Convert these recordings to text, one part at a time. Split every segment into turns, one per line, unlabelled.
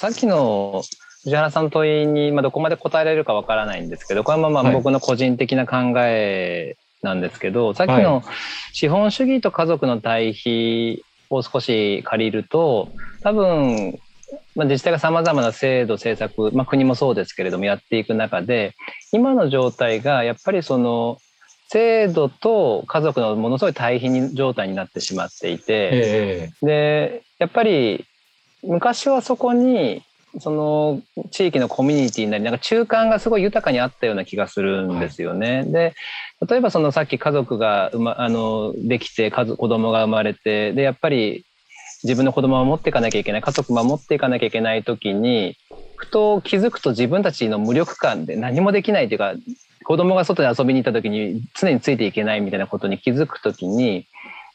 さっきの藤原さんの問いに、まあ、どこまで答えられるかわからないんですけど、これはまあ僕の個人的な考えなんですけど、はい、さっきの資本主義と家族の対比を少し借りると、多分、まあ、自治体がさまざまな制度、政策、まあ、国もそうですけれどもやっていく中で、今の状態がやっぱりその制度と家族のものすごい対比状態になってしまっていて、えー、でやっぱり昔はそこにその地域のコミュニティなりなんか中間がすごい豊かにあったような気がするんですよね。はい、で例えばそのさっき家族が、ま、あのできて家子供が生まれてでやっぱり自分の子供を守っていかなきゃいけない家族守っていかなきゃいけない時にふと気づくと自分たちの無力感で何もできないというか子供が外で遊びに行った時に常についていけないみたいなことに気づく時に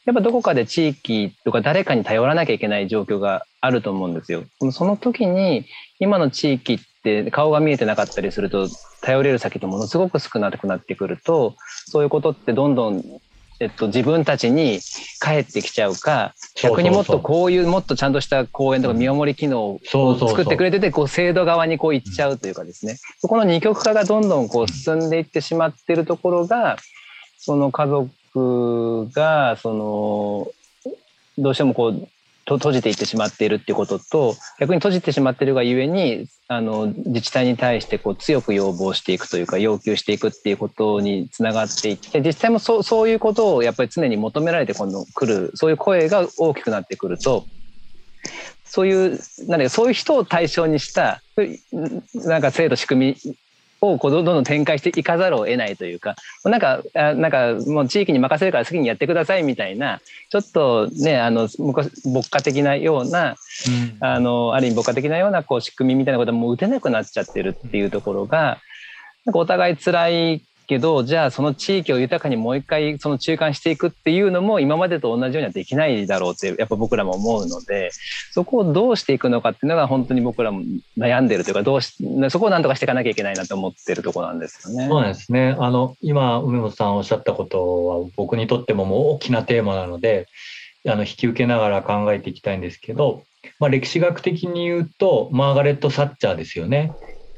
やっぱどこかで地域とか誰かに頼らなきゃいけない状況があると思うんですよ。その時に今の地域って顔が見えてなかったりすると頼れる先ってものすごく少なくなってくるとそういうことってどんどんえっと、自分たちに帰ってきちゃうか逆にもっとこういうもっとちゃんとした公園とか見守り機能を作ってくれててこう制度側にこう行っちゃうというかですね。そこの二極化がどんどんこう進んでいってしまってるところがその家族がそのどうしてもこう閉じていってしまっているっていうことと逆に閉じてしまっているがゆえにあの自治体に対してこう強く要望していくというか要求していくっていうことにつながっていって実際もそうそういうことをやっぱり常に求められて今度来るそういう声が大きくなってくるとそういうなんかそういう人を対象にしたなんか制度仕組みをこうどんどん展開していかざるを得ないというかなんかあなんかもう地域に任せるから好きにやってくださいみたいなちょっとねあの牧歌的なような、うん、あのある意味牧歌的なようなこう仕組みみたいなことも打てなくなっちゃってるっていうところがなんかお互い辛いけどじゃあその地域を豊かにもう一回その中間していくっていうのも今までと同じようにはできないだろうってやっぱ僕らも思うのでそこをどうしていくのかっていうのが本当に僕らも悩んでるというかどうしそこをなんとかしていかなきゃいけないなと思ってるところなんですよね。
そうですねあの今梅本さんおっしゃったことは僕にとってももう大きなテーマなのであの引き受けながら考えていきたいんですけど、まあ、歴史学的に言うとマーガレット・サッチャーですよね。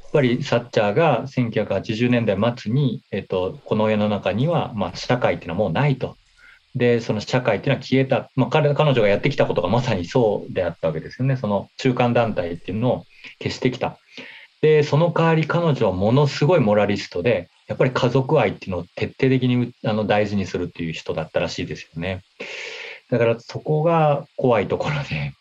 っぱりサッチャーが1980年代末に、えっと、この世の中には、まあ、社会っていうのはもうないと。で、その社会っていうのは消えた。まあ、彼彼女がやってきたことがまさにそうであったわけですよね。その中間団体っていうのを消してきた。で、その代わり彼女はものすごいモラリストで、やっぱり家族愛っていうのを徹底的にあの大事にするっていう人だったらしいですよね。だからそこが怖いところで。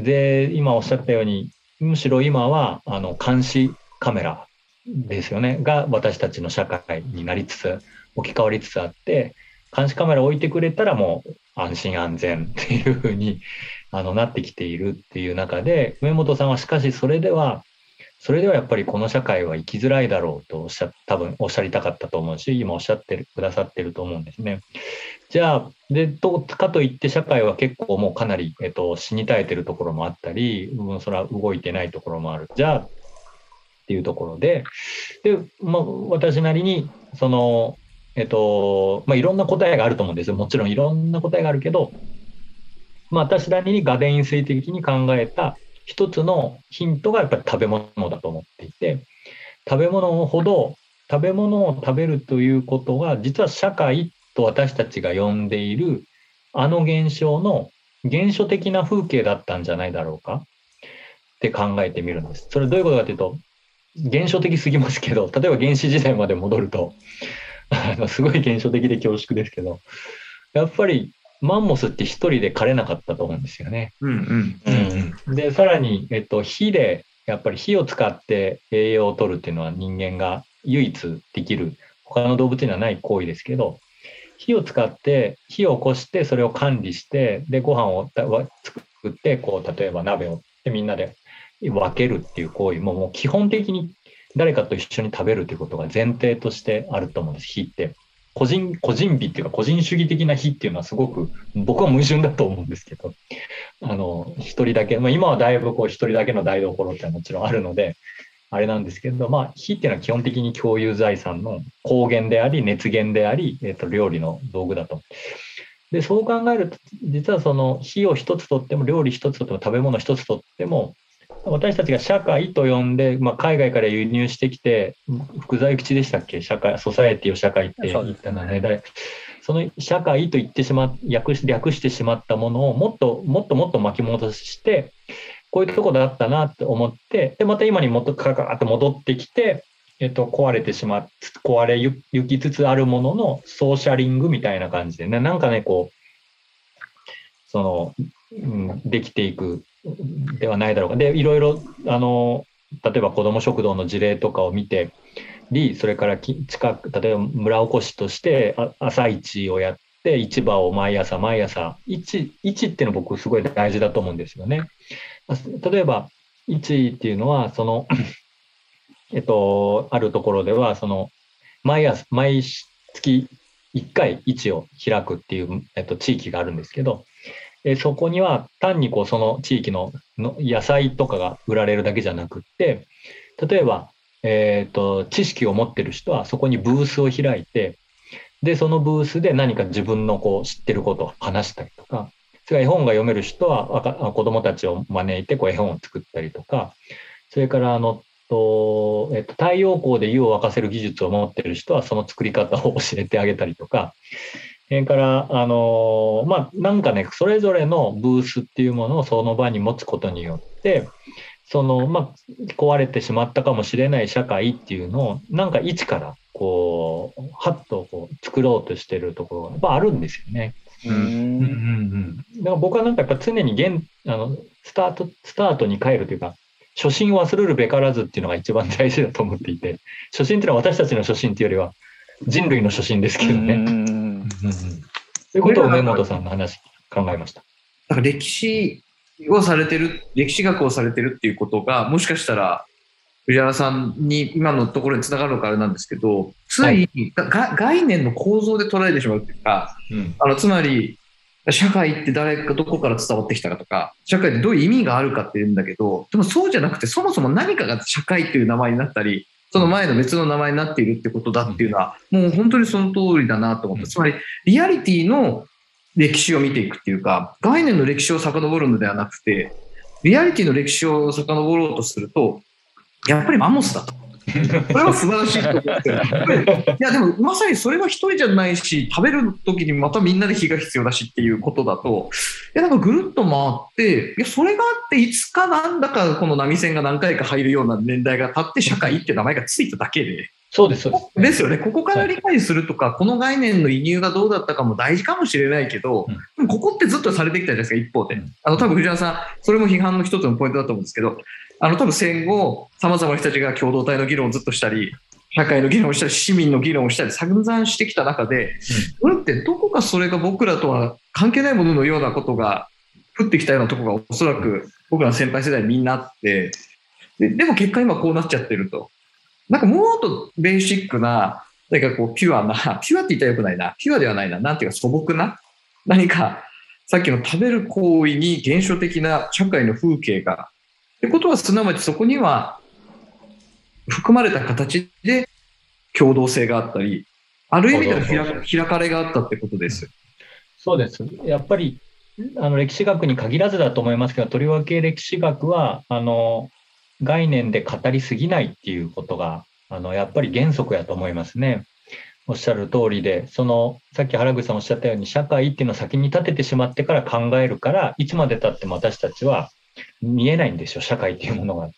で、今おっしゃったように、むしろ今はあの監視カメラですよね。が私たちの社会になりつつ置き換わりつつあって監視カメラを置いてくれたらもう安心安全っていうふうにあのなってきているっていう中で梅本さんはしかしそれではそれではやっぱりこの社会は生きづらいだろうとおっしゃ多分おっしゃりたかったと思うし今おっしゃってくださってると思うんですね。じゃあでとかといって社会は結構もうかなり、えっと、死に絶えてるところもあったり、うん、それは動いてないところもある。じゃあっていうところでで、まあ、私なりにそのえっとまあ、いろんな答えがあると思うんですよ。もちろんいろんな答えがあるけど、まあ、私なりにガデ因性的に考えた一つのヒントがやっぱり食べ物だと思っていて食べ物ほど食べ物を食べるということが実は社会と私たちが呼んでいるあの現象の原初的な風景だったんじゃないだろうか？って考えてみるんです。それどういうことかというと原初的すぎますけど例えば原始時代まで戻るとすごい原初的で恐縮ですけどやっぱりマンモスって一人で枯れなかったと思うんですよね。で、さらに、えっと、火で、やっぱり火を使って栄養を取るっていうのは人間が唯一できる、他の動物にはない行為ですけど、火を使って火を起こしてそれを管理してでご飯を作ってこう例えば鍋をでみんなで分けるっていう行為ももう基本的に誰かと一緒に食べるということが前提としてあると思うんです火って個人、個人美っていうか個人主義的な非っていうのはすごく僕は矛盾だと思うんですけど、あの、一人だけ、まあ、今はだいぶこう一人だけの台所ってもちろんあるので、あれなんですけど、まあ、火っていうのは基本的に共有財産の光源であり、熱源であり、えっ、と、料理の道具だと。で、そう考えると、実はその火を一つとっても、料理一つとっても、食べ物一つとっても、私たちが社会と呼んで、まあ、海外から輸入してきて、福沢諭吉でしたっけ？社会、ソサエティを社会って言ったのはね、ねその社会と言ってしま略し略してしまったものをもっともっともっと巻き戻して、こういうとこだったなって思って、で、また今にもっとかかって戻ってきて、えっと、壊れてしまっ、壊れゆきつつあるもののソーシャリングみたいな感じでね、なんかね、こう、その、うん、できていくではないだろうか。で、いろいろ、あの、例えば子ども食堂の事例とかを見てり、それから近く、例えば村おこしとして朝市をやって、市場を毎朝毎朝、市、市っていうの僕すごい大事だと思うんですよね。例えば、市っていうのは、その えっと、あるところでは、その、毎朝、毎月1回位置を開くっていう、えっと、地域があるんですけど、えそこには単にこうその地域の野菜とかが売られるだけじゃなくって、例えば、え、ー、と、知識を持ってる人はそこにブースを開いて、で、そのブースで何か自分のこう知ってることを話したりとか、それから絵本が読める人は子供たちを招いてこう絵本を作ったりとか、それからあのと、えっと、太陽光で湯を沸かせる技術を持ってる人はその作り方を教えてあげたりとか、それから、あのまあ、なんかね、それぞれのブースっていうものをその場に持つことによって、その、まあ、壊れてしまったかもしれない社会っていうのを、なんか一から、こう、はっとこう作ろうとしてるところが、やっぱあるんですよね。うんうんうん。だから僕はなんかやっぱ常に現、あの、スタート、スタートに帰るというか、初心を忘れるべからずっていうのが一番大事だと思っていて、初心っていうのは私たちの初心っていうよりは人類の初心ですけどね。うんうんということを梅本さんの話考えました。
なんか歴史をされてる、歴史学をされてるっていうことが、もしかしたら藤原さんに今のところにつながるのかあれなんですけど、つい、はい、概念の構造で捉えてしまうっていうか、うん、あのつまり社会って誰かどこから伝わってきたかとか、社会ってどういう意味があるかっていうんだけど、でもそうじゃなくて、そもそも何かが社会っていう名前になったり、その前の別の名前になっているってことだっていうのは、もう本当にその通りだなと思った。つまり、リアリティの歴史を見ていくっていうか、概念の歴史を遡るのではなくて、リアリティの歴史を遡ろうとすると、やっぱりマンモスだと。これは素晴らしいと思っていやでもまさにそれは一人じゃないし食べる時にまたみんなで火が必要だしっていうことだといやなんかぐるっと回っていやそれがあっていつかなんだかこの波線が何回か入るような年代が経って社会って名前がついただけで。
そうです、そうです。
ですよね。ここから理解するとか、この概念の移入がどうだったかも大事かもしれないけど、うん、ここってずっとされてきたじゃないですか、一方で。あの、多分藤原さん、それも批判の一つのポイントだと思うんですけど、あの多分戦後、さまざまな人たちが共同体の議論をずっとしたり、社会の議論をしたり、市民の議論をしたり、散々してきた中で、うん、ってどこかそれが僕らとは関係ないもののようなことが降ってきたようなところがおそらく僕らの先輩世代みんなあってで、でも結果今こうなっちゃってると。なんかもっとベーシックな、何かこうピュアな、ピュアって言ったらよくないな、ピュアではないな、なんていうか素朴な、何かさっきの食べる行為に現象的な社会の風景がってことは、すなわちそこには含まれた形で共同性があったり、ある意味では開かれがあったってことです。
そうです。やっぱり、あの歴史学に限らずだと思いますけど、とりわけ歴史学は、あの、概念で語りすぎないっていうことが、あの、やっぱり原則やと思いますね。おっしゃる通りで、その、さっき原口さんおっしゃったように、社会っていうのを先に立ててしまってから考えるから、いつまでたっても私たちは見えないんですよ、社会っていうものが。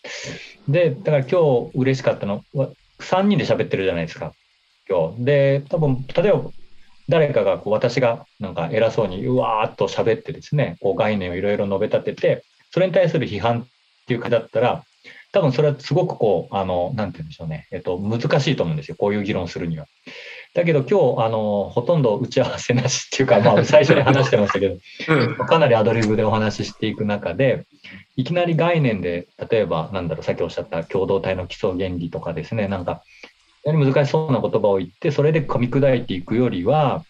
で、だから今日嬉しかったのは、3人で喋ってるじゃないですか、今日。で、多分、例えば、誰かがこう私がなんか偉そうにうわーっと喋ってですね、こう概念をいろいろ述べ立てて、それに対する批判っていう方だったら、多分それはすごくこう、あの、なんて言うんでしょうね、えっと、難しいと思うんですよ、こういう議論するには。だけど今日、あの、ほとんど打ち合わせなしっていうか、まあ、最初に話してましたけど、うん、かなりアドリブでお話ししていく中で、いきなり概念で、例えば、なんだろう、さっきおっしゃった共同体の基礎原理とかですね、なんか、難しそうな言葉を言って、それで噛み砕いていくよりは、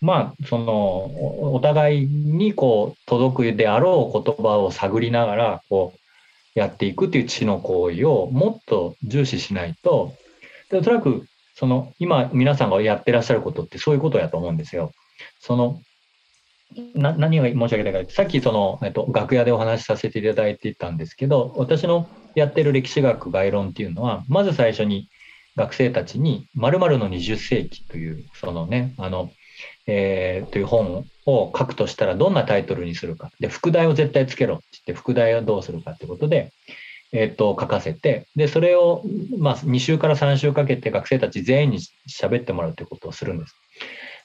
まあ、その、お互いにこう、届くであろう言葉を探りながら、こう、やっていくっていう知の行為をもっと重視しないと、でおそらくその今皆さんがやってらっしゃることってそういうことやと思うんですよ。そのな何が申し訳ないかさっきその、えっと、楽屋でお話しさせていただいていたんですけど私のやってる歴史学概論っていうのはまず最初に学生たちに「〇〇の20世紀」というそのねあの、えー、という本を書くとしたらどんなタイトルにするかで副題を絶対つけろって言って副題はどうするかってことで、えー、と書かせてでそれを、まあ、2週から3週かけて学生たち全員に喋ってもらうということをするんです。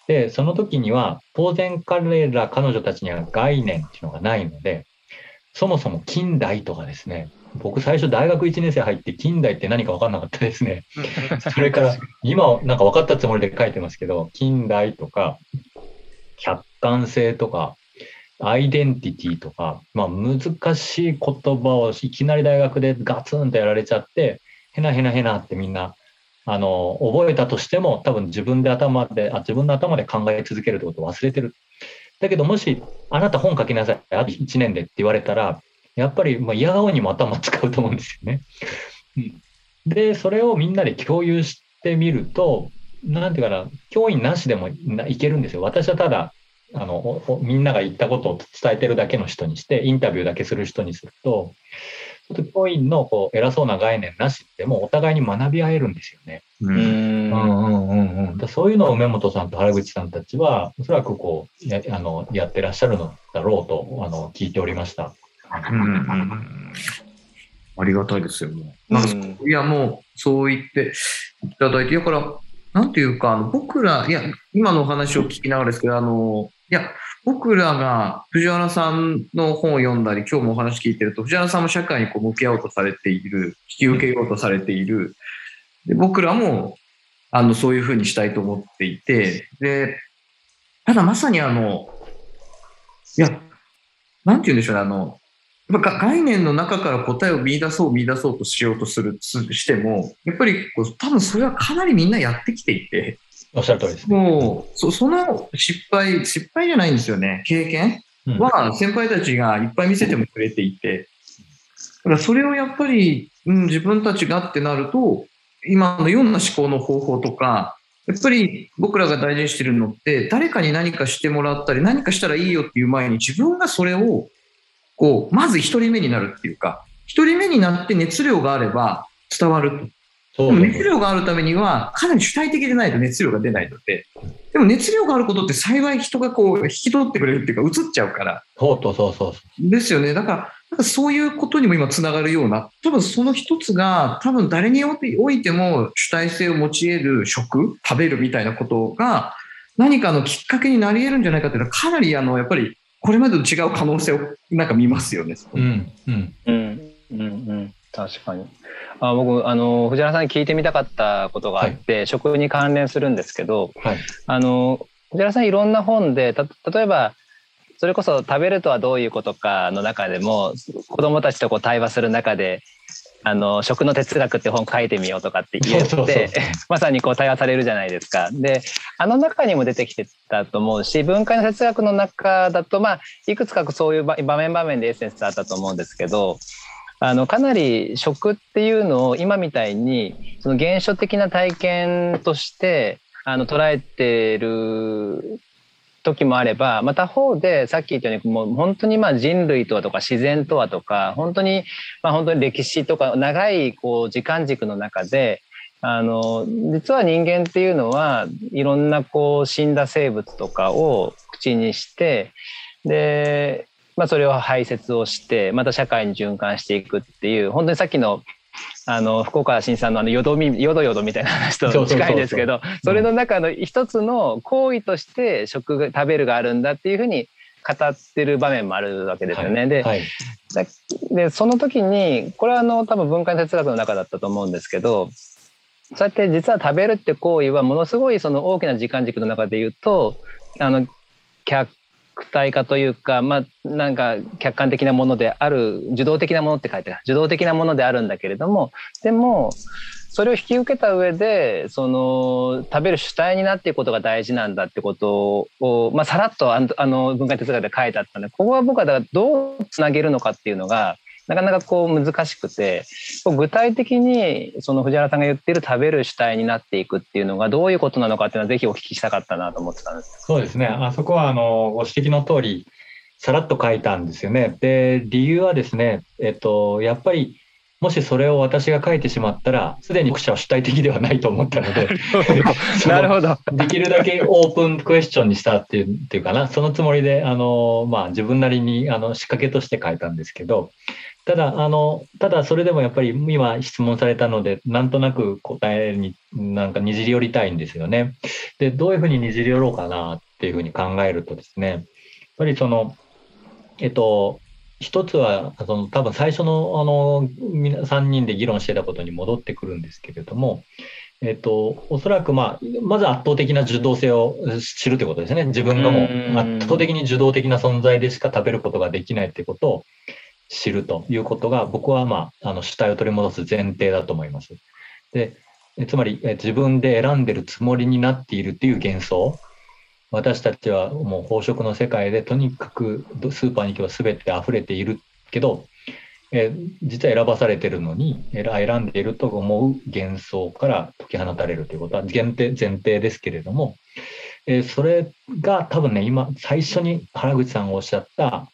で、その時には、当然彼ら、彼女たちには概念っていうのがないので、そもそも近代とかですね、僕最初大学1年生入って近代って何か分かんなかったですね。それから今なんか分かったつもりで書いてますけど、近代とか客観性とかアイデンティティとか、まあ難しい言葉をいきなり大学でガツンとやられちゃって、へなへなへなってみんなあの、覚えたとしても、多分自分で頭で、あ自分の頭で考え続けるってことを忘れてる。だけど、もし、あなた本書きなさい、あと1年でって言われたら、やっぱり、まあ、嫌顔にも頭使うと思うんですよね。で、それをみんなで共有してみると、なんていうかな、教員なしでもいけるんですよ。私はただ、あのみんなが言ったことを伝えてるだけの人にして、インタビューだけする人にすると、ちょっと教員のこう偉そうな概念なしでもお互いに学び合えるんですよね。うんうんうんうん、そういうのを梅本さんと原口さんたちは、おそらくこうやあのやってらっしゃるのだろうとあの聞いておりました。うんうん、
ありがたいですよ、ね。うん、いや、もうそう言っていただいて、だから、なんていうか、あの僕ら、いや、今のお話を聞きながらですけど、あの、いや、僕らが藤原さんの本を読んだり、今日もお話聞いてると、藤原さんも社会にこう向き合おうとされている、引き受けようとされている。で僕らもあのそういうふうにしたいと思っていて、で、ただまさにあの、いや、なんて言うんでしょうね、あの、概念の中から答えを見出そう見出そうとしようとするしても、やっぱりこう多分それはかなりみんなやってきていて、
おっしゃる通りです、
ね。もうそ、その失敗、失敗じゃないんですよね。経験は先輩たちがいっぱい見せてもくれていて、だからそれをやっぱり、うん、自分たちがってなると、今のような思考の方法とか、やっぱり僕らが大事にしてるのって、誰かに何かしてもらったり、何かしたらいいよっていう前に自分がそれを、こう、まず一人目になるっていうか、一人目になって熱量があれば伝わると。でも熱量があるためには、かなり主体的でないと熱量が出ないので、でも熱量があることって幸い人がこう引き取ってくれるっていうか、映っちゃうから。
そうそうそうそう。
ですよね。だから、なんかそういうことにも今つながるような、多分その一つが、多分誰においても主体性を持ち得る食、食べるみたいなことが、何かのきっかけになり得るんじゃないかっていうのは、かなりあの、やっぱり、これまでと違う可能性をなんか見ますよね。
うん。うん。うん。うん。うん確かに。あ僕あの藤原さんに聞いてみたかったことがあって、はい、食に関連するんですけど、はい、あの藤原さんいろんな本で例えばそれこそ食べるとはどういうことかの中でも子どもたちとこう対話する中であの食の哲学って本書いてみようとかって言ってまさにこう対話されるじゃないですか。であの中にも出てきてたと思うし文化の哲学の中だとまあいくつかそういう場面場面でエッセンスあったと思うんですけどあのかなり食っていうのを今みたいにその原初的な体験としてあの捉えてる時もあれば、また方でさっき言ったようにもう本当にまあ人類とはとか自然とはとか本当にまあ本当に歴史とか長いこう時間軸の中であの実は人間っていうのはいろんなこう死んだ生物とかを口にしてでまあ、それを排泄をしてまた社会に循環していくっていう本当にさっきのあの福岡新さんのあのよどみよどよどみたいな話と近いんですけどそれの中の一つの行為として食が食べるがあるんだっていうふうに語ってる場面もあるわけですよね。はい、ではい、でその時にこれはあの多分文化哲学の中だったと思うんですけどそうやって実は食べるって行為はものすごいその大きな時間軸の中で言うとあの客体化というか、まあ、なんか客観的なものである受動的なものって書いてある。受動的なものであるんだけれどもでもそれを引き受けた上でその食べる主体になっていくことが大事なんだってことを、まあ、さらっとあの文化哲学で書いてあったのでここは僕はだからどうつなげるのかっていうのがなかなかこう難しくて具体的にその藤原さんが言ってる食べる主体になっていくっていうのがどういうことなのかっていうのはぜひお聞きしたかったなと思ってたんです。
そうですね。あそこはあのご指摘の通りさらっと書いたんですよね。で理由はですねえっとやっぱりもしそれを私が書いてしまったら、すでに読者は主体的ではないと思ったので、
なるほど。
できるだけオープンクエスチョンにしたっていうっていうかな、そのつもりで、あの、まあ、自分なりにあの仕掛けとして書いたんですけど、ただ、あの、ただそれでもやっぱり今質問されたので、なんとなく答えになんかにじり寄りたいんですよね。で、どういうふうににじり寄ろうかなっていうふうに考えるとですね、やっぱりその、えっと、一つは、その多分最初のあの3人で議論してたことに戻ってくるんですけれども、えっと、おそらく、まあ、まず圧倒的な受動性を知るということですね。自分がもう圧倒的に受動的な存在でしか食べることができないということを知るということが、僕は、まあ、あの主体を取り戻す前提だと思います。でつまり、自分で選んでるつもりになっているという幻想私たちはもう飽食の世界でとにかくスーパーに行けば全て溢れているけど、え、実は選ばされてるのに選んでいると思う幻想から解き放たれるということは前提前提ですけれども、え、それが多分ね今最初に原口さんがおっしゃった、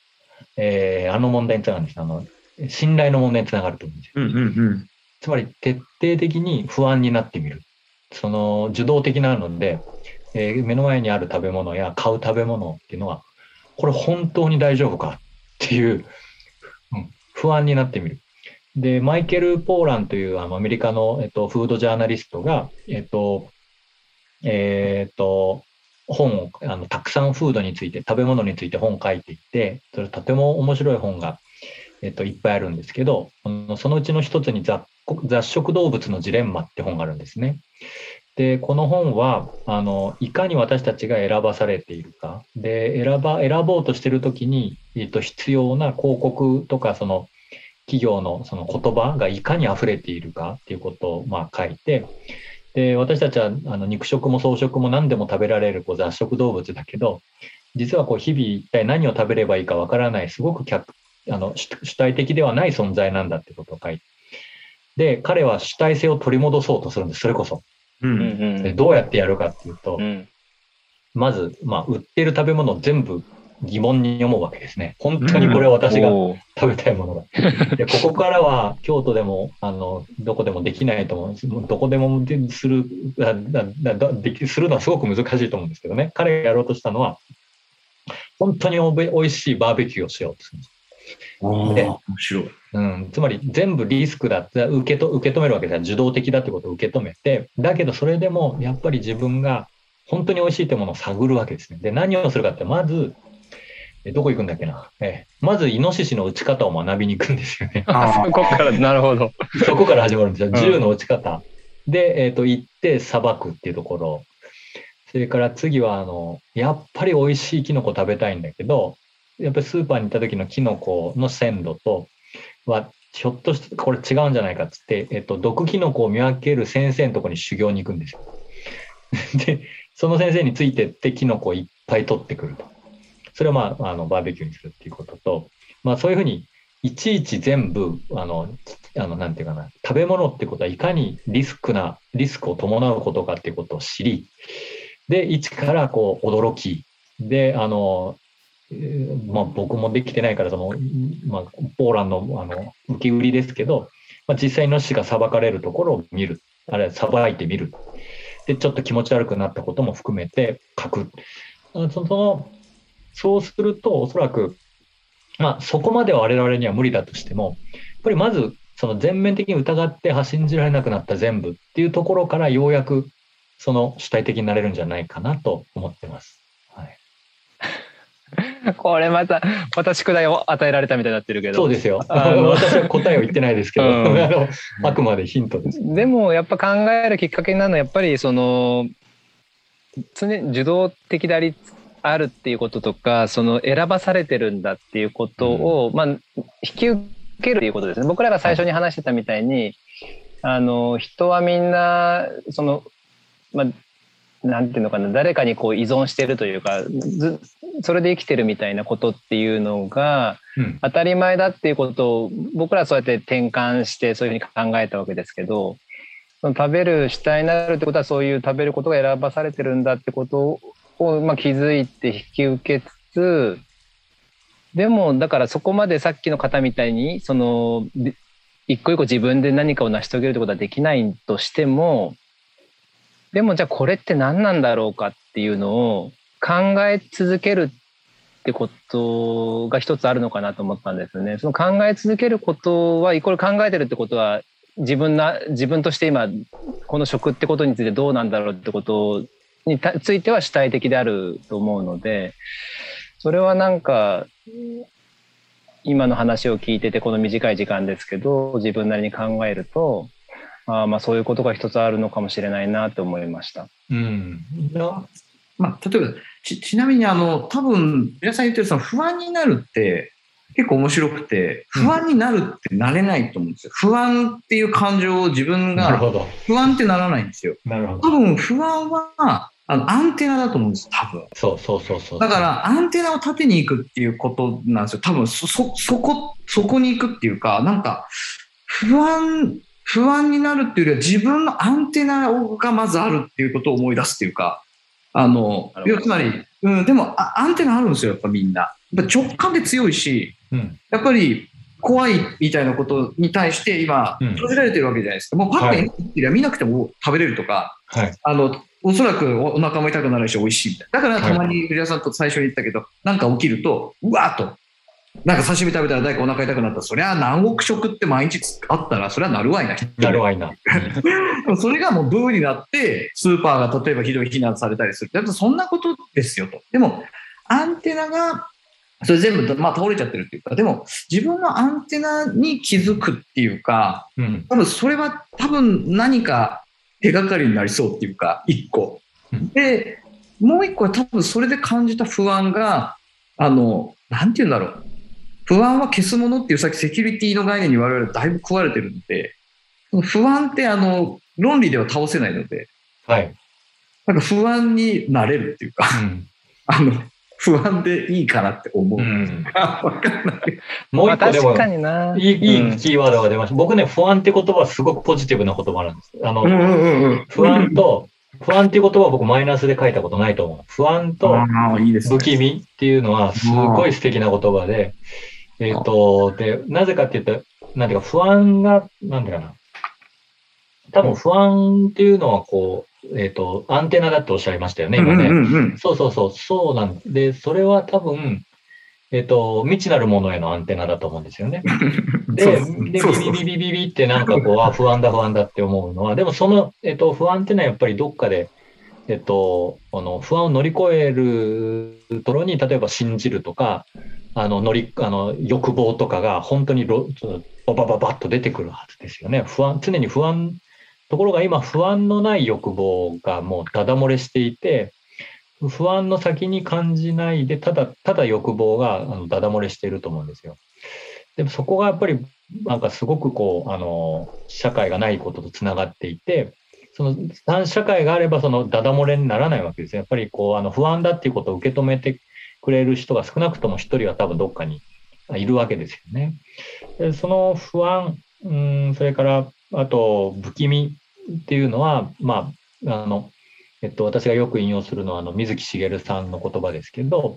えー、あの問題につながるんですあの信頼の問題につながると思うんですよ、うんうんうん、つまり徹底的に不安になってみる。その受動的なのでえー、目の前にある食べ物や買う食べ物っていうのは、これ本当に大丈夫かっていう、うん、不安になってみる。で、マイケル・ポーランというあのアメリカの、えっと、フードジャーナリストが、えっと、えっと、本をあのたくさんフードについて、食べ物について本を書いていて、それとても面白い本が、えっと、いっぱいあるんですけど、そのうちの一つに雑雑食動物のジレンマって本があるんですね。で、この本は、あの、いかに私たちが選ばされているか。で、選ば、選ぼうとしてるときに、えっと、必要な広告とか、その、企業のその言葉がいかに溢れているかっていうことを、まあ、書いて、で、私たちは、あの、肉食も草食も何でも食べられるこう雑食動物だけど、実はこう、日々一体何を食べればいいかわからない、すごく客、あの、主体的ではない存在なんだってことを書いて。で、彼は主体性を取り戻そうとするんです、それこそ。うんでどうやってやるかっていうと、うん、まず、まあ、売ってる食べ物を全部疑問に思うわけですね。本当にこれは私が食べたいものだ。でここからは京都でもあのどこでもできないと思うんです。どこでもするだだだできするのはすごく難しいと思うんですけどね。彼がやろうとしたのは、本当におべおいしいバーベキューをしようとするんです。
で面白い、
うん、つまり全部リスクだって受けと受け止めるわけです受動的だってことを受け止めてだけどそれでもやっぱり自分が本当に美味しいってものを探るわけですねで何をするかってまずどこ行くんだっけな、えまずイノシシの撃ち方を学びに行くんですよね。
そこからなるほど。
そこから始まるんですよ。銃の撃ち方。で、えっ、ー、と、行ってさばくっていうところ。それから次は、あの、やっぱり美味しいキノコ食べたいんだけど、やっぱりスーパーに行った時のキノコの鮮度とは、ひょっとしてこれ違うんじゃないかっつって、えっと、毒キノコを見分ける先生のところに修行に行くんですよ。で、その先生についてってキノコをいっぱい取ってくると。それをまあ、あの、バーベキューにするっていうことと、まあそういうふうに、いちいち全部、あの、あの、なんていうかな、食べ物ってことはいかにリスクな、リスクを伴うことかっていうことを知り、で、一からこう、驚き、で、あの、まあ、僕もできてないからその、まあ、ポーランドあの受け売りですけど、まあ、実際の死が裁かれるところを見る。あるいは裁いてみる。でちょっと気持ち悪くなったことも含めて書く。そのそうするとおそらく、まあ、そこまでは我々には無理だとしてもやっぱりまずその全面的に疑って信じられなくなった全部っていうところからようやくその主体的になれるんじゃないかなと思ってます。
これまた、また宿題を与えられたみたいになってるけど。
そうですよ。私は答えを言ってないですけど、うん、あのあくまでヒントです。
でも、やっぱ考えるきっかけになるのは、やっぱりその、常に受動的であり、あるっていうこととか、その選ばされてるんだっていうことを、うん、まあ、引き受けるということですね。僕らが最初に話してたみたいに、あの、人はみんな、その、まあ、なんていうのかな誰かにこう依存してるというかずそれで生きてるみたいなことっていうのが当たり前だっていうことを僕らはそうやって転換してそういうふうに考えたわけですけど食べる主体になるってことはそういう食べることが選ばされてるんだってことを、まあ、気づいて引き受けつつでもだからそこまでさっきの方みたいにその一個一個自分で何かを成し遂げるってことはできないとしてもでもじゃあこれって何なんだろうかっていうのを考え続けるってことが一つあるのかなと思ったんですね。その考え続けることはイコール考えてるってことは自分な自分として今この食ってことについてどうなんだろうってことについては主体的であると思うのでそれはなんか今の話を聞いててこの短い時間ですけど自分なりに考えるとあまあそういうことが一つあるのかもしれないなと思いました。
うん、
まあ、例えばちちなみにあの多分皆さん言ってるその不安になるって結構面白くて不安になるってなれないと思うんですよ。不安っていう感情を自分が不安ってならないんですよ。
なるほど。
多分不安はあのアンテナだと思うんです多分。
そうそうそうそう。
だからアンテナを立てに行くっていうことなんですよ。多分そそそこそこに行くっていうかなんか不安不安になるっていうよりは自分のアンテナがまずあるっていうことを思い出すっていうかあの要つまり、うん、でもアンテナあるんですよやっぱみんな。やっぱ直感で強いし、うん、やっぱり怖いみたいなことに対して今、閉じられてるわけじゃないですか。もうパックに見なくても食べれるとか、はい、あのおそらくお腹も痛くなるし美味しいみたいな。だからたまに藤原さんと最初に言ったけど、なんか起きると、うわーっと、なんか刺身食べたら誰かお腹痛くなったら、そりゃ南国食って毎日あったら、それはなるわいな。
なるわいな。
それがもうブーになって、スーパーが例えばひどい非難されたりする。やっぱそんなことですよと。でも、アンテナが、それ全部、まあ、倒れちゃってるっていうか、でも、自分のアンテナに気づくっていうか、うん、多分それは多分何か手がかりになりそうっていうか、一個。で、もう一個は多分それで感じた不安が、あの、なんて言うんだろう。不安は消すものっていうさっきセキュリティの概念に我々だいぶ食われてるので、不安ってあの、論理では倒せないので、
はい。
なんか不安になれるっていうか、うん、あの、不安でいいかなって思う。うん、
もう一個でも、いいいいキーワードが出ました。僕ね、不安って言葉はすごくポジティブな言葉なんです。あの、うんうんうん、不安と、不安っていう言葉は僕マイナスで書いたことないと思う。不安と不気味っていうのはすごい素敵な言葉で、えっ、ー、と、で、なぜかって言ったら、なんていうか不安が、なんていうかな。多分不安っていうのはこう、えっ、ー、と、アンテナだっておっしゃいましたよね、今ね。うんうんうん、そうそうそう、そうなんで、それは多分、えっ、ー、と、未知なるものへのアンテナだと思うんですよね。で、で、ビビビビビビってなんかこう、あ、不安だ不安だって思うのは、でもその、えっ、と、不安っていうのはやっぱりどっかで、えっと、あの不安を乗り越えるところに、例えば信じるとか、あの乗りあの欲望とかが本当にババババッと出てくるはずですよね。不安常に不安ところが今不安のない欲望がもうダダ漏れしていて不安の先に感じないでただただ欲望があのダダ漏れしていると思うんですよ。でもそこがやっぱりなんかすごくこうあの社会がないこととつながっていてその社会があればそのダダ漏れにならないわけですねやっぱりこうあの不安だっていうことを受け止めてくれる人が少なくとも1人は多分どっかにいるわけですよね。でその不安、うん、それからあと不気味っていうのは、まあ、あの、えっと、私がよく引用するのはあの水木しげるさんの言葉ですけど、やっ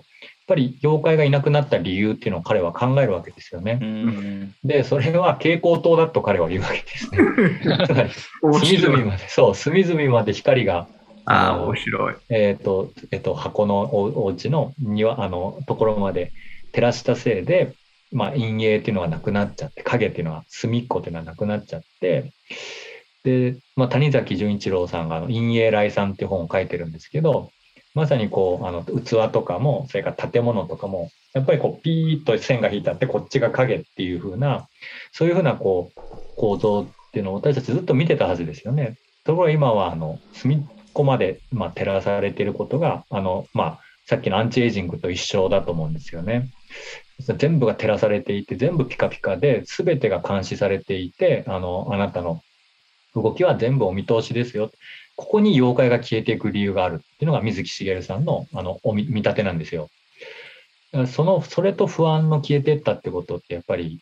ぱり妖怪がいなくなった理由っていうのを彼は考えるわけですよね。で、それは蛍光灯だと彼は言うわけですね。つまり、隅々まで、そう、隅々まで光が
ああ、面白い。
えっ、ー、と、えっ、ー、と、箱のおお家の庭、あの、ところまで照らしたせいで、まあ、陰影っていうのがなくなっちゃって、影っていうのは、隅っこっていうのはなくなっちゃって、で、まあ、谷崎潤一郎さんが、あの、陰影来産っていう本を書いてるんですけど、まさにこう、あの、器とかも、それから建物とかも、やっぱりこう、ピーッと線が引いてあって、こっちが影っていう風な、そういう風なこう、構造っていうのを私たちずっと見てたはずですよね。ところが今は、あの、隅っこまで、まあ、照らされていることが、あの、まあ、さっきのアンチエイジングと一緒だと思うんですよね。全部が照らされていて、全部ピカピカで、全てが監視されていて、あの、あなたの動きは全部お見通しですよ。ここに妖怪が消えていく理由があるっていうのが水木しげるさんのあのお見立てなんですよ。そのそれと不安の消えていったってことってやっぱり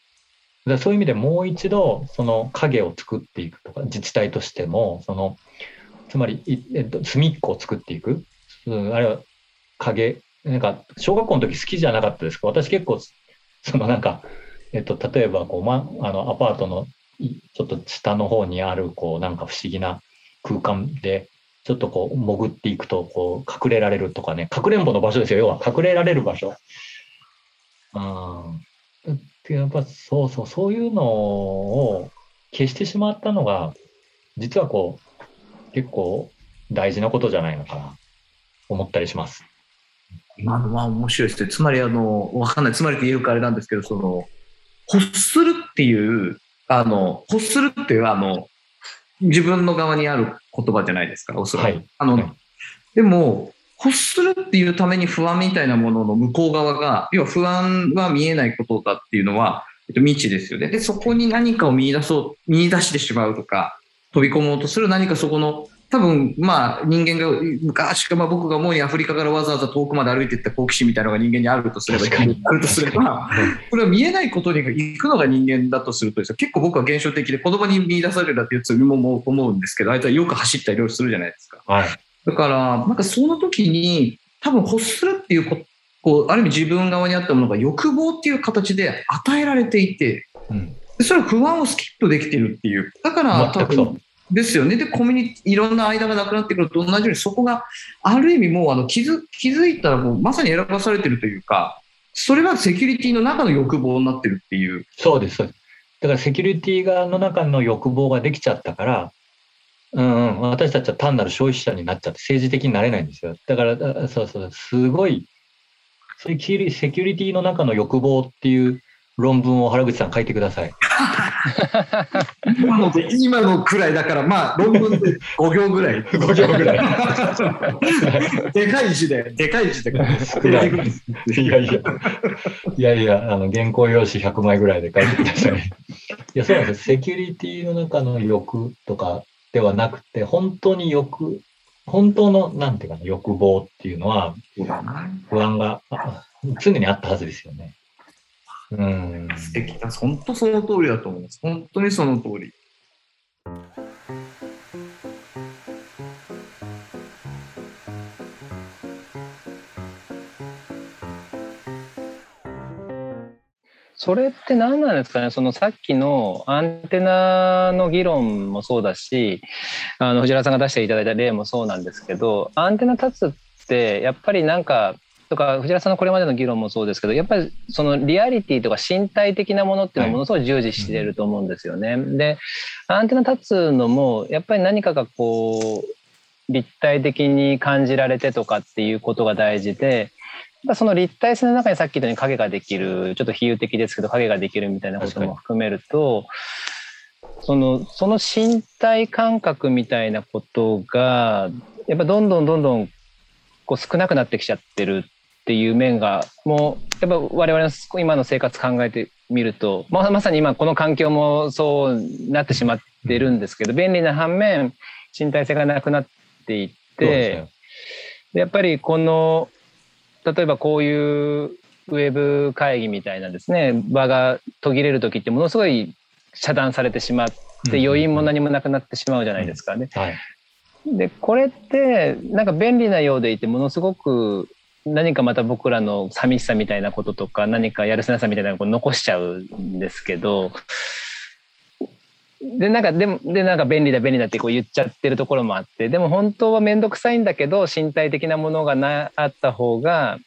そういう意味でもう一度その影を作っていくとか自治体としてもそのつまり、えっと、隅っこを作っていく、うん、あるいは影なんか小学校の時好きじゃなかったですか？私結構そのなんか、えっと、例えばこう、ま、あのアパートのちょっと下の方にあるこうなんか不思議な空間でちょっとこう潜っていくとこう隠れられるとかねかくれんぼの場所ですよ要は隠れられる場所。うんでやっぱそうそうそういうのを消してしまったのが実はこう結構大事なことじゃないのかな思ったりします。
まあ、まあ面白いですね。つまりあの、わかんない。つまりって言うかあれなんですけど、その、欲するっていう、あの、欲するっていうあの、自分の側にある言葉じゃないですか、おそらく。はい、あの、はい、でも、欲するっていうために不安みたいなものの向こう側が、要は不安は見えないことだっていうのは、えっと、未知ですよね。で、そこに何かを見出そう、見出してしまうとか、飛び込もうとする何かそこの多分、まあ、人間が昔か、まあ、僕が思うにアフリカからわざわざ遠くまで歩いていった好奇心みたいなのが人間にあるとすれば、あるとすれば、これは見えないことに行くのが人間だとするとです結構僕は現象的で子供に見出されるだっていう罪も思うんですけど、あいつはよく走ったりするじゃないですか。はい、だから、なんかその時に、多分欲するっていうここう、ある意味自分側にあったものが欲望っていう形で与えられていて、うん、それは不安をスキップできているっていう。だから多分、ですよね。で、コミュニティ、いろんな間がなくなってくると同じように、そこがある意味もうあの気づ気づいたらもうまさに選ばされてるというか、それがセキュリティの中の欲望になってるっていう。
そうです。だからセキュリティ側の中の欲望ができちゃったから、うんうん、私たちは単なる消費者になっちゃって政治的になれないんですよ。だから、そうそう、すごい、そういうセキュリティの中の欲望っていう論文を原口さん書いてください。
今ので今のくらいだから、まあ、論文で5行ぐらい。
5行ぐら
い。でかい字で、でかい字で。
いやいや、いやいや、あの、原稿用紙100枚ぐらいで書いてください。いや、そうなんですセキュリティの中の欲とかではなくて、本当に欲、本当の、なんていうかな、欲望っていうのは、不安が常にあったはずですよね。
うん。素敵だ。本当その通りだと思います。本当にその通り。
それって何なんですかね？そのさっきのアンテナの議論もそうだし、あの藤原さんが出していただいた例もそうなんですけど、アンテナ立つってやっぱりなんかとか藤原さんのこれまでの議論もそうですけどやっぱりそのリアリティとか身体的なものっていうのはものすごい従事していると思うんですよね。でアンテナ立つのもやっぱり何かがこう立体的に感じられてとかっていうことが大事でその立体性の中にさっき言ったように影ができるちょっと比喩的ですけど影ができるみたいなことも含めるとそのその身体感覚みたいなことがやっぱどんどんどんどんこう少なくなってきちゃってるっていう面がもうやっぱ我々の今の生活考えてみると、まあ、まさに今この環境もそうなってしまってるんですけど便利な反面身体性がなくなっていって、でやっぱりこの例えばこういうウェブ会議みたいなですね場が途切れる時ってものすごい遮断されてしまって余韻も何もなくなってしまうじゃないですかね。はい、でこれってなんか便利なようでいてものすごく何かまた僕らの寂しさみたいなこととか何かやるせなさみたいなことを残しちゃうんですけどでなんかでもでなんか便利だ便利だってこう言っちゃってるところもあってでも本当は面倒くさいんだけど身体的なものがなあった方が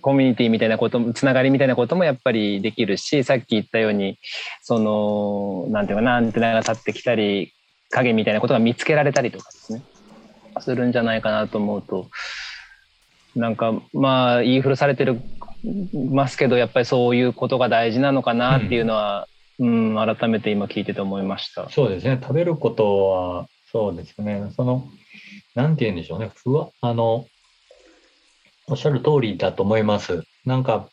コミュニティみたいなこともつながりみたいなこともやっぱりできるしさっき言ったようにそのなんていうかなアンテナが立ってきたり影みたいなことが見つけられたりとかですねするんじゃないかなと思うとなんかまあ言い古されてるますけどやっぱりそういうことが大事なのかなっていうのは、うん、うん、改めて今聞いてて思いました。
そうですね食べることはそうですねそのなんて言うんでしょうねふわあのおっしゃる通りだと思います。なんか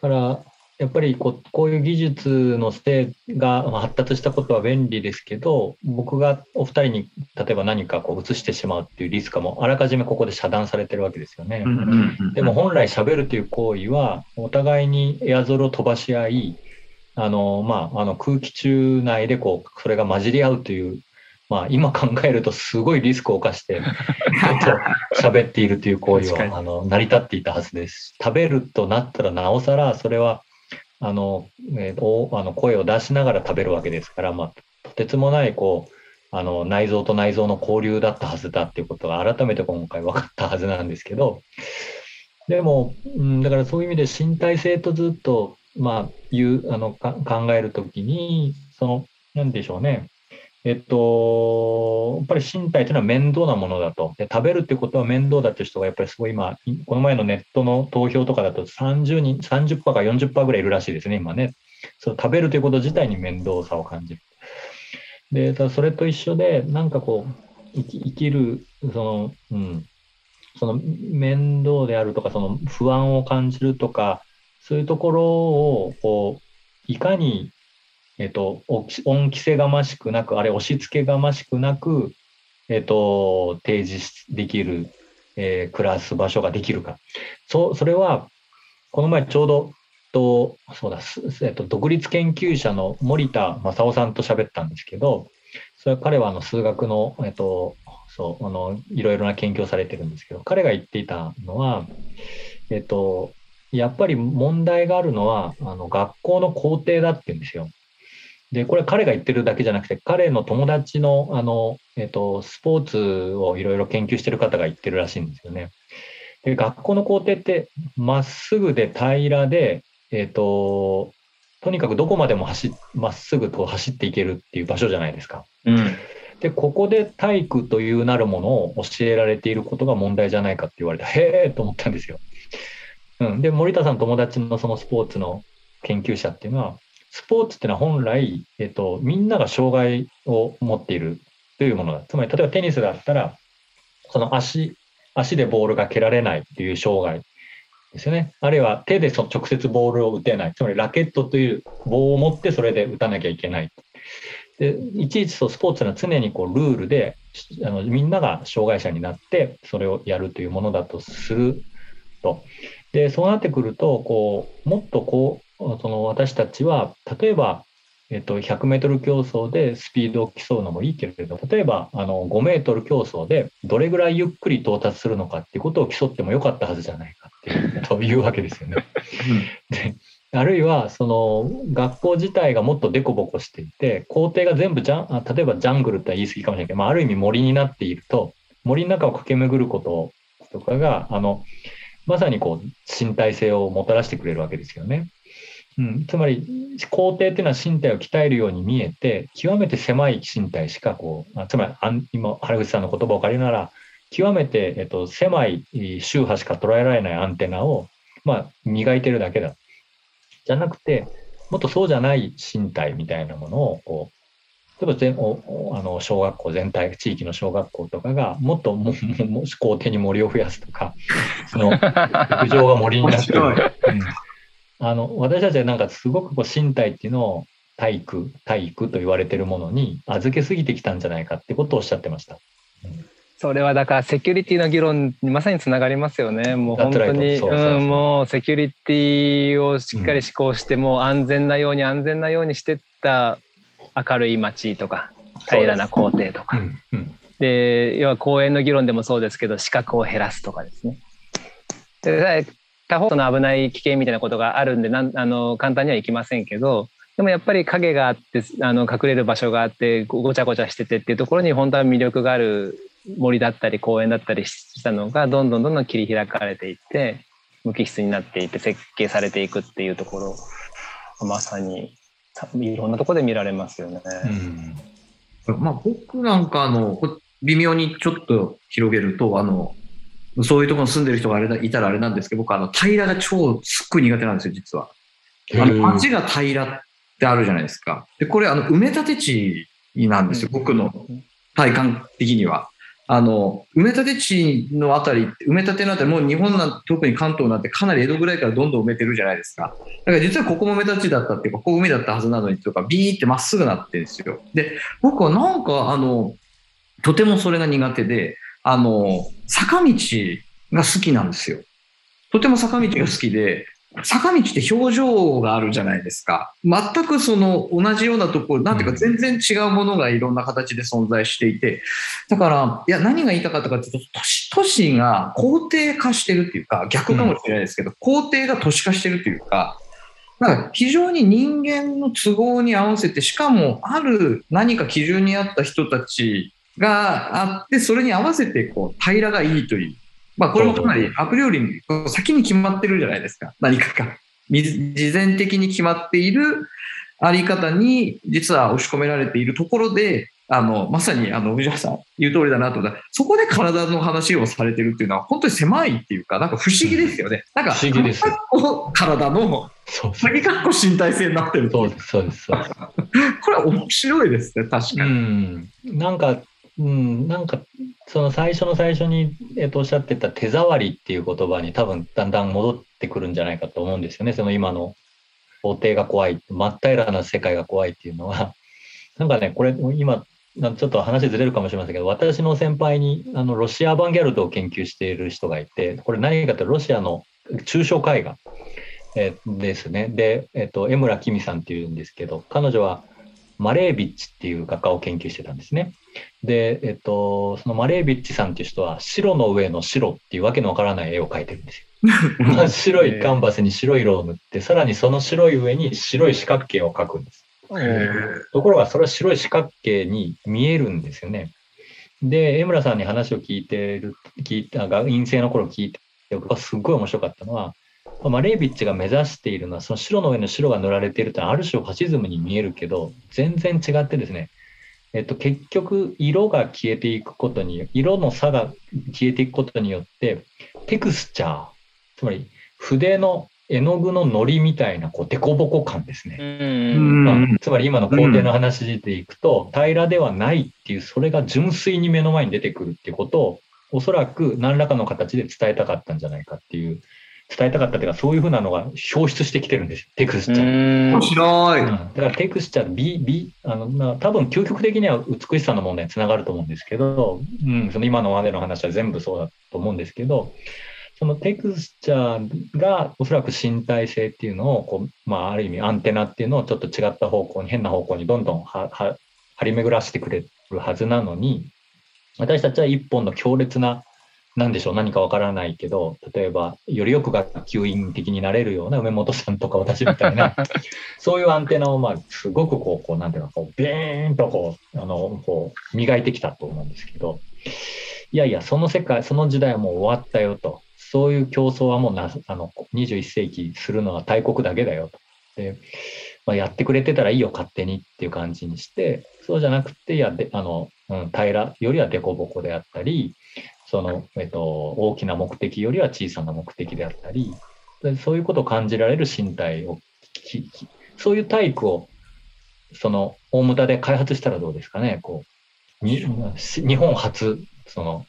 からやっぱりこうこういう技術のせいが発達したことは便利ですけど、僕がお二人に例えば何かこう移してしまうっていうリスクもあらかじめここで遮断されてるわけですよね。でも本来喋るという行為は、お互いにエアゾルを飛ばし合い、あのまあ、あの空気中内でこうそれが混じり合うというまあ、今考えるとすごいリスクを冒して 喋っているという行為はあの成り立っていたはずです。食べるとなったらなおさらそれはあの、えー、あの声を出しながら食べるわけですから、まあ、とてつもないこうあの内臓と内臓の交流だったはずだっていうことが改めて今回分かったはずなんですけどでも、うん、だからそういう意味で身体性とずっと、まあ、いうあの考えるときにその何でしょうね。えっと、やっぱり身体というのは面倒なものだと。で食べるっていうことは面倒だという人がやっぱりすごい今、この前のネットの投票とかだと30人、30%か40%ぐらいいるらしいですね、今ね。その食べるということ自体に面倒さを感じる。で、ただそれと一緒で、なんかこう、生き生きる、その、うん、その面倒であるとか、その不安を感じるとか、そういうところを、こう、いかにえっ、と、恩着せがましくなく、あれ、押し付けがましくなく、えっ、と、提示できる、えー、暮らす場所ができるか。そそれは、この前ちょうど、とそうだ、えっと、独立研究者の森田正夫さんと喋ったんですけど、それは彼はあの数学の、えっと、そうあのいろいろな研究をされてるんですけど、彼が言っていたのは、えっと、やっぱり問題があるのはあの学校の校庭だって言うんですよ。で、これ彼が言ってるだけじゃなくて、彼の友達の、あの、えっ、と、スポーツをいろいろ研究してる方が言ってるらしいんですよね。で、学校の校庭って、まっすぐで平らで、えっ、と、とにかくどこまでも走まっすぐと走っていけるっていう場所じゃないですか。うん、で、ここで体育というなるものを教えられていることが問題じゃないかって言われて、へえと思ったんですよ。うん、で、森田さん友達のそのスポーツの研究者っていうのは、スポーツっていうのは本来、えっと、みんなが障害を持っているというものだ。つまり、例えばテニスだったら、その足、足でボールが蹴られないという障害ですよね。あるいは手でそ直接ボールを打てない。つまりラケットという棒を持ってそれで打たなきゃいけない。でいちいちそうスポーツは常にこうルールであのみんなが障害者になってそれをやるというものだとすると。でそうなってくるとこうもっとこその私たちは例えば、えっと、100メートル競争でスピードを競うのもいいけれど例えばあの5メートル競争でどれぐらいゆっくり到達するのかっていうことを競ってもよかったはずじゃないかっていう というわけですよね。であるいはその学校自体がもっと凸凹していて校庭が全部ジャン例えばジャングルって言い過ぎかもしれないけど、まあ、ある意味森になっていると森の中を駆け巡ることとかがあのまさにこう身体性をもたらしてくれるわけですよね。うん、つまり、工程っていうのは身体を鍛えるように見えて、極めて狭い身体しかこう、つまり、今、原口さんの言葉を借りるなら、極めて、えっと、狭い周波しか捉えられないアンテナを、まあ、磨いてるだけだ。じゃなくて、もっとそうじゃない身体みたいなものを、こう、例えば全おあの小学校全体、地域の小学校とかが、もっともも校庭に森を増やすとか、その、陸上が森になってる。うんあの、私たちはなんかすごくこう身体っていうのを体育、体育と言われてるものに預けすぎてきたんじゃないかってことをおっしゃってました。
それはだからセキュリティの議論にまさにつながりますよね。もう本当に、うん、もうセキュリティをしっかり施行して、もう安全なように安全なようにしてった明るい街とか平らな校庭とか。で、要は公園の議論でもそうですけど、視覚を減らすとかですね。で他方の危ない危険みたいなことがあるんでなんあの簡単にはいきませんけどでもやっぱり影があってあの隠れる場所があってごちゃごちゃしててっていうところに本当は魅力がある森だったり公園だったりしたのがどんどんどんどん切り開かれていって無機質になっていって設計されていくっていうところまさにいろんなところで見られますよね。
うん、まあ、僕なんかあの微妙にちょっと広げるとあのそういうところに住んでる人があれだいたらあれなんですけど、僕あの平らが超すっごい苦手なんですよ、実は。あの街が平らってあるじゃないですか。で、これあの埋め立て地なんですよ、僕の体感的には。あの、埋め立て地のあたり、埋め立てのあたり、もう日本なん特に関東なんてかなり江戸ぐらいからどんどん埋めてるじゃないですか。だから実はここも埋め立て地だったっていうか、ここ海だったはずなのにとか、ビーってまっすぐなってるんですよ。で、僕はなんか、あの、とてもそれが苦手で、あの、坂道が好きなんですよ。とても坂道が好きで、坂道って表情があるじゃないですか。全くその同じようなところ、なんていうか全然違うものがいろんな形で存在していて、だから、いや、何が言いたかったかというと、都市都市が肯定化してるっていうか、逆かもしれないですけど、肯定が都市化してるっていうか、だから非常に人間の都合に合わせて、しかもある何か基準に合った人たちがあって、それに合わせてこう平らがいいというまあ、これもかなりアプリより先に決まってるじゃないですか。何かが。事前的に決まっているあり方に、実は押し込められているところで、あの、まさに、あの、藤原さん言う通りだなと思ったそこで体の話をされてるっていうのは、本当に狭いっていうか、なんか不思議ですよね。なんか、
不思議です。
体の、先かっこ身体性になってる
そうです、そうです。
これは面白いですね、確かに。
うん。なんか、うん、なんか、その最初の最初に、えっと、おっしゃってた手触りっていう言葉に多分だんだん戻ってくるんじゃないかと思うんですよね。その今の法廷が怖い、真っ平らな世界が怖いっていうのは、なんかね、これ今、ちょっと話ずれるかもしれませんけど、私の先輩にあのロシア・アバンギャルドを研究している人がいて、これ何かというとロシアの抽象絵画、えですね。で、えっと、江村きみさんっていうんですけど、彼女はマレービッチっていう画家を研究してたんですね。で、えっと、そのマレービッチさんっていう人は白の上の白っていうわけのわからない絵を描いてるんですよ。白いカンバスに白い色を塗って、さらにその白い上に白い四角形を描くんです。ところがそれは白い四角形に見えるんですよね。で、江村さんに話を聞いてる、聞いた、陰性の頃聞いて、僕はすっごい面白かったのは、マレービッチが目指しているのは、その白の上の白が塗られているというのは、ある種ファシズムに見えるけど、全然違ってですね、えっと、結局、色が消えていくことに、色の差が消えていくことによって、テクスチャー、つまり筆の絵の具ののりみたいなこう凸凹感ですね。まあ、つまり今の工程の話でいくと、平らではないっていう、それが純粋に目の前に出てくるっていうことを、おそらく何らかの形で伝えたかったんじゃないかっていう伝えたかったというか、そういうふうなのが表出してきてるんですよ、テクスチャー。
面白い、
うん。だからテクスチャー、美、美、あの、まあ、多分究極的には美しさの問題につながると思うんですけど、うん、その今のまでの話は全部そうだと思うんですけど、そのテクスチャーがおそらく身体性っていうのをこう、まあ、ある意味アンテナっていうのをちょっと違った方向に、変な方向にどんどんはは張り巡らせてくれるはずなのに、私たちは一本の強烈な何でしょう、何かわからないけど、例えば、よりよく学級委員的になれるような梅本さんとか私みたいな、そういうアンテナを、まあ、すごくこう、こうなんていうの、こう、ビーンとこう、あの、こう、磨いてきたと思うんですけど、いやいや、その世界、その時代はもう終わったよと。そういう競争はもうな、あの、21世紀するのは大国だけだよと。で、まあ、やってくれてたらいいよ、勝手にっていう感じにして、そうじゃなくて、いや、であの、うん、平らよりは凸凹であったり、その、えっと、大きな目的よりは小さな目的であったり、そういうことを感じられる身体を、そういう体育を、その、大牟田で開発したらどうですかね、こう、日本初、その、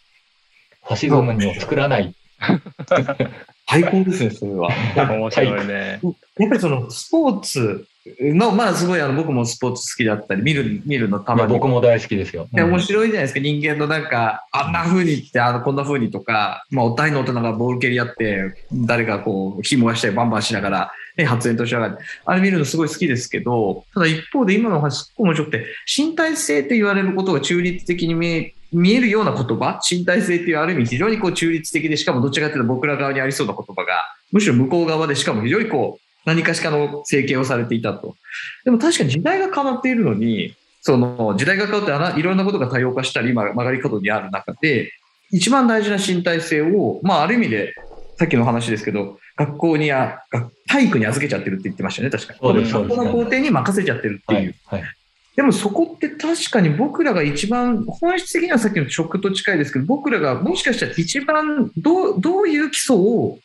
ファシズムにを作らない。
最高ですね、それは。
面白いね。
やっぱりその、スポーツの、まあすごいあの僕もスポーツ好きだったり、見る、見るのたまに。
僕も大好きですよ。
うん、面白いじゃないですか、人間のなんか、あんな風にって、あの、こんな風にとか、まあ大の大人がボール蹴り合って、誰かこう、火燃やしたりバンバンしながら、ね、発煙としながら、あれ見るのすごい好きですけど、ただ一方で今の話すっごい面白くて、身体性と言われることが中立的に見え見えるような言葉、身体性っていうある意味非常にこう中立的で、しかもどちらかというと僕ら側にありそうな言葉が、むしろ向こう側でしかも非常にこう、何かしかの整形をされていたと。でも確かに時代が変わっているのに、その時代が変わっていろんなことが多様化したり、今曲がり角にある中で、一番大事な身体性を、まあある意味で、さっきの話ですけど、学校にや、体育に預けちゃってるって言ってましたね、確かに。学校の校庭に任せちゃってるっていう。はいはいでもそこって確かに僕らが一番、本質的にはさっきの食と近いですけど、僕らがもしかしたら一番どうどういう基礎を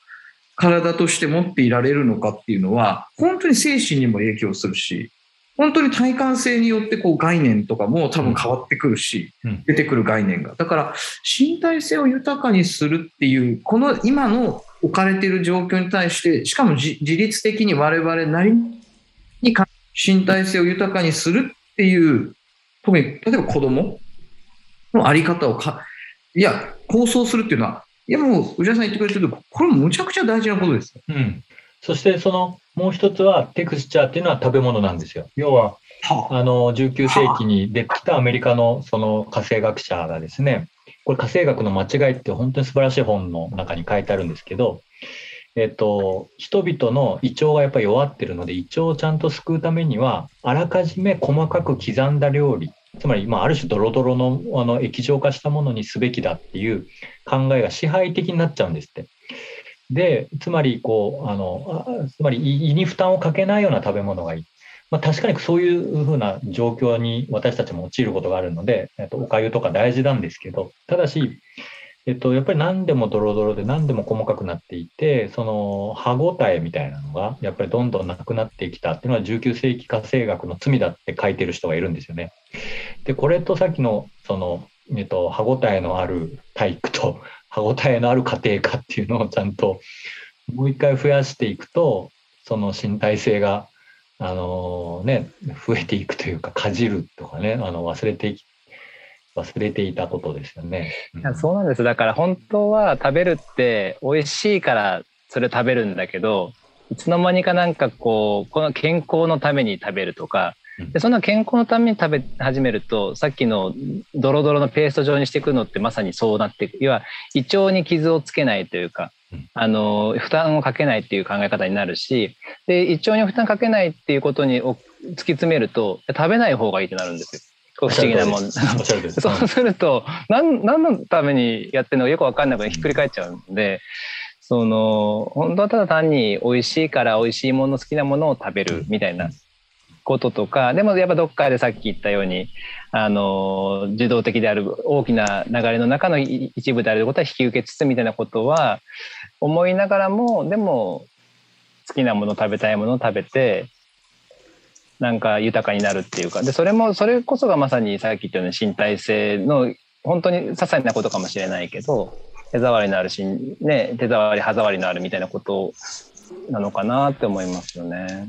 体として持っていられるのかっていうのは、本当に精神にも影響するし、本当に体感性によってこう概念とかも多分変わってくるし、
うん
出てくる概念が。だから身体性を豊かにするっていう、この今の置かれている状況に対して、しかも自自律的に我々なりにか身体性を豊かにするっていう、特に例えば子供のあり方をか、いや、構想するっていうのは、いやもう、宇治田さん言ってくれてるけど、これむちゃくちゃ大事なことですよ。
うん。そしてそのもう一つはテクスチャーっていうのは食べ物なんですよ。要はあの19世紀に出てきたアメリカのその家政学者がですね、これ家政学の間違いって本当に素晴らしい本の中に書いてあるんですけど、えっと、人々の胃腸がやっぱり弱ってるので胃腸をちゃんと救うためにはあらかじめ細かく刻んだ料理つまり、まあ、ある種ドロドロのあの液状化したものにすべきだっていう考えが支配的になっちゃうんですって。で、つまりこうあのつまり胃に負担をかけないような食べ物がいい。まあ、確かにそういうふうな状況に私たちも陥ることがあるので、えっと、おかゆとか大事なんですけど、ただし、えっと、やっぱり何でもドロドロで何でも細かくなっていて、その歯ごたえみたいなのが、やっぱりどんどんなくなってきたっていうのは19世紀家政学の罪だって書いてる人がいるんですよね。で、これとさっきの、その、えっと、歯ごたえのある体育と 歯ごたえのある家庭科っていうのをちゃんともう一回増やしていくと、その身体性が、あのね、増えていくというか、かじるとかね、あの忘れていき忘れていたことですよね。うん
いやそうなんですだから本当は食べるって美味しいからそれ食べるんだけどいつの間にかなんかこうこの健康のために食べるとかでそんな健康のために食べ始めるとさっきのドロドロのペースト状にしていくのってまさにそうなっていく要は胃腸に傷をつけないというか
うん。
あの負担をかけないっていう考え方になるしで胃腸に負担かけないっていうことにお突き詰めると食べない方がいいってなるんですよ。不思議なもん。そうす。ると何何のためにやってるのかよく分かんなくてひっくり返っちゃうんで、その本当はただ単に美味しいから美味しいもの好きなものを食べるみたいなこととかでもやっぱどっかでさっき言ったようにあの受動的である大きな流れの中の一部であることは引き受けつつみたいなことは思いながらもでも好きなもの食べたいものを食べてなんか豊かになるっていうかでそれもそれこそがまさにさっき言ったように身体性の本当に些細なことかもしれないけど手触りのあるし、ね、手触り歯触りのあるみたいなことなのかなって思いますよね。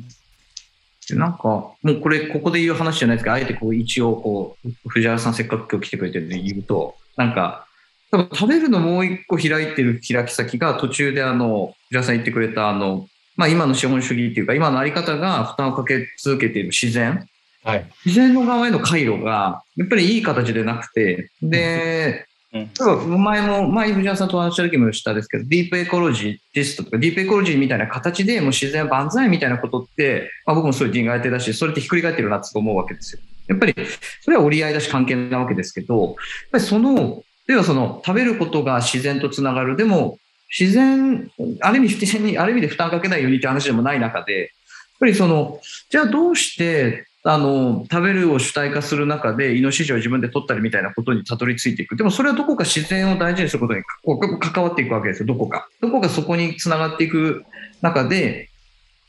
なんか、もうこれ、ここで言う話じゃないですけど、あえてこう一応、こう、藤原さんせっかく今日来てくれてるんで言うと、なんか、多分食べるのもう一個開いてる開き先が途中であの、藤原さん言ってくれたあの、まあ今の資本主義っていうか、今のあり方が負担をかけ続けている自然、
はい。
自然の側への回路が、やっぱりいい形でなくて、で、
うん
前も、前藤原さんとお話した時もしたんですけど、ディープエコロジーテストとか、ディープエコロジーみたいな形でもう自然万歳みたいなことって、まあ、僕もそういう苦手だし、それってひっくり返ってるなって思うわけですよ。やっぱり、それは折り合いだし関係なわけですけど、やっぱりその、例えばその、食べることが自然とつながる。でも、自然、ある意味自然に、ある意味で負担かけないようにって話でもない中で、やっぱりその、じゃあどうして、あの、食べるを主体化する中で、イノシシを自分で取ったりみたいなことにたどり着いていく。でもそれはどこか自然を大事にすることに関わっていくわけですよ、どこか。どこかそこにつながっていく中で、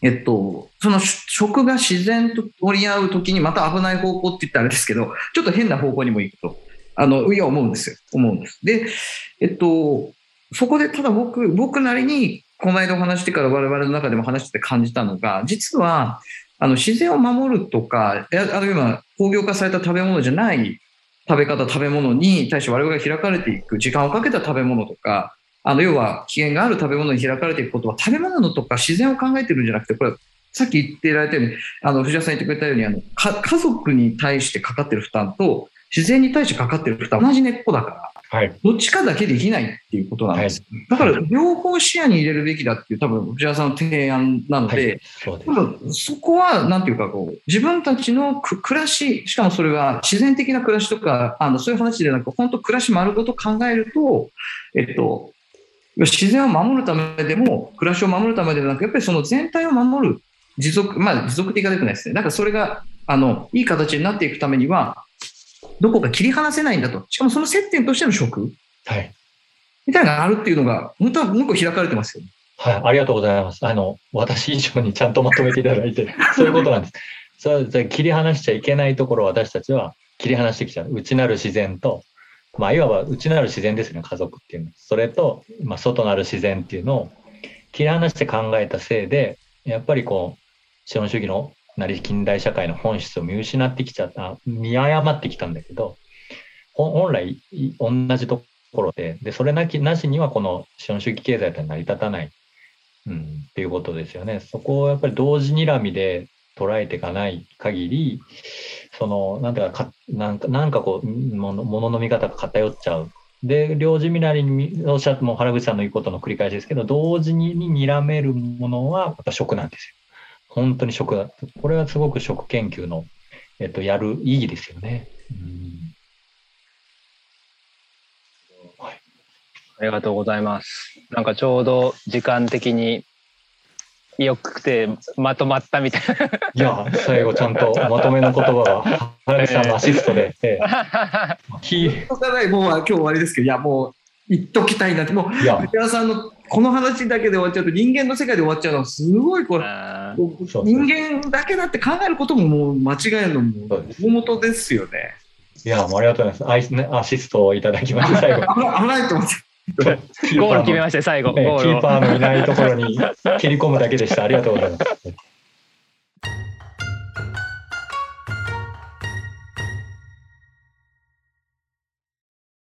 えっと、その食が自然と取り合うときにまた危ない方向って言ったらあれですけど、ちょっと変な方向にも行くと。あの、いや、思うんですよ。思うんです。で、えっと、そこでただ僕、僕なりに、この間お話してから我々の中でも話してて感じたのが、実は、あの、自然を守るとか、あるいは工業化された食べ物じゃない食べ方、食べ物に対して我々が開かれていく、時間をかけた食べ物とか、あの、要は、期限がある食べ物に開かれていくことは、食べ物のとか自然を考えてるんじゃなくて、これ、さっき言ってられたように、あの、藤原さん言ってくれたように、あの、家族に対してかかってる負担と、自然に対してかかってる負担、同じ根っこだから、
はい。
どっちかだけできないっていうことなんです。だから、両方視野に入れるべきだっていう、多分、藤原さんの提案なので、
はい、
そこは、なんていうかこう、自分たちのく暮らし、しかもそれは自然的な暮らしとか、あのそういう話でなく、本当暮らし丸ごと考えると、えっと、自然を守るためでも、暮らしを守るためではなく、やっぱりその全体を守る、持続、まあ持続的が出てないですね。だからそれが、あの、いい形になっていくためには、どこか切り離せないんだと。しかもその接点としての食
はい。
みたいなのがあるっていうのが、本当はもう一個開かれてますよね。
はい。ありがとうございます。あの、私以上にちゃんとまとめていただいて、そういうことなんです。それは切り離しちゃいけないところを私たちは切り離してきちゃう。内なる自然と、まあ、いわば内なる自然ですね、家族っていうのは。それと、まあ、外なる自然っていうのを切り離して考えたせいで、やっぱりこう、資本主義のなり近代社会の本質を見失ってきちゃった、見誤ってきたんだけど、本来同じところで、で、それなきなしにはこの資本主義経済って成り立たない、うん、っていうことですよね。そこをやっぱり同時にらみで捉えていかない限り、その、なんだかなんか、なんかこう、ものものの見方が偏っちゃう。で、両時見なりにおっしゃっても原口さんの言うことの繰り返しですけど、同時に睨めるものはやっぱ食なんですよ。本当に食だ。これはすごく食研究の、えっと、やる意義ですよね。うん
ありがとうございます。なんかちょうど時間的によくてまとまったみたいな。
いや、最後ちゃんとまとめの言葉が 原口さんのアシストで。え
え、もう今日終わりですけど、いやもう言っときたいなって、もう、藤原さんのこの話だけで終わっちゃうと人間の世界で終わっちゃうのはすごいこれ人間だけだって考えることももう間違えるのも大元ですよね。
いや、もうありがとうございます。アシストをいただきました、最後。
危ないと思って。
ゴール決めました最後、
ね、キーパーのいないところに切り込むだけでした。ありがとうございます。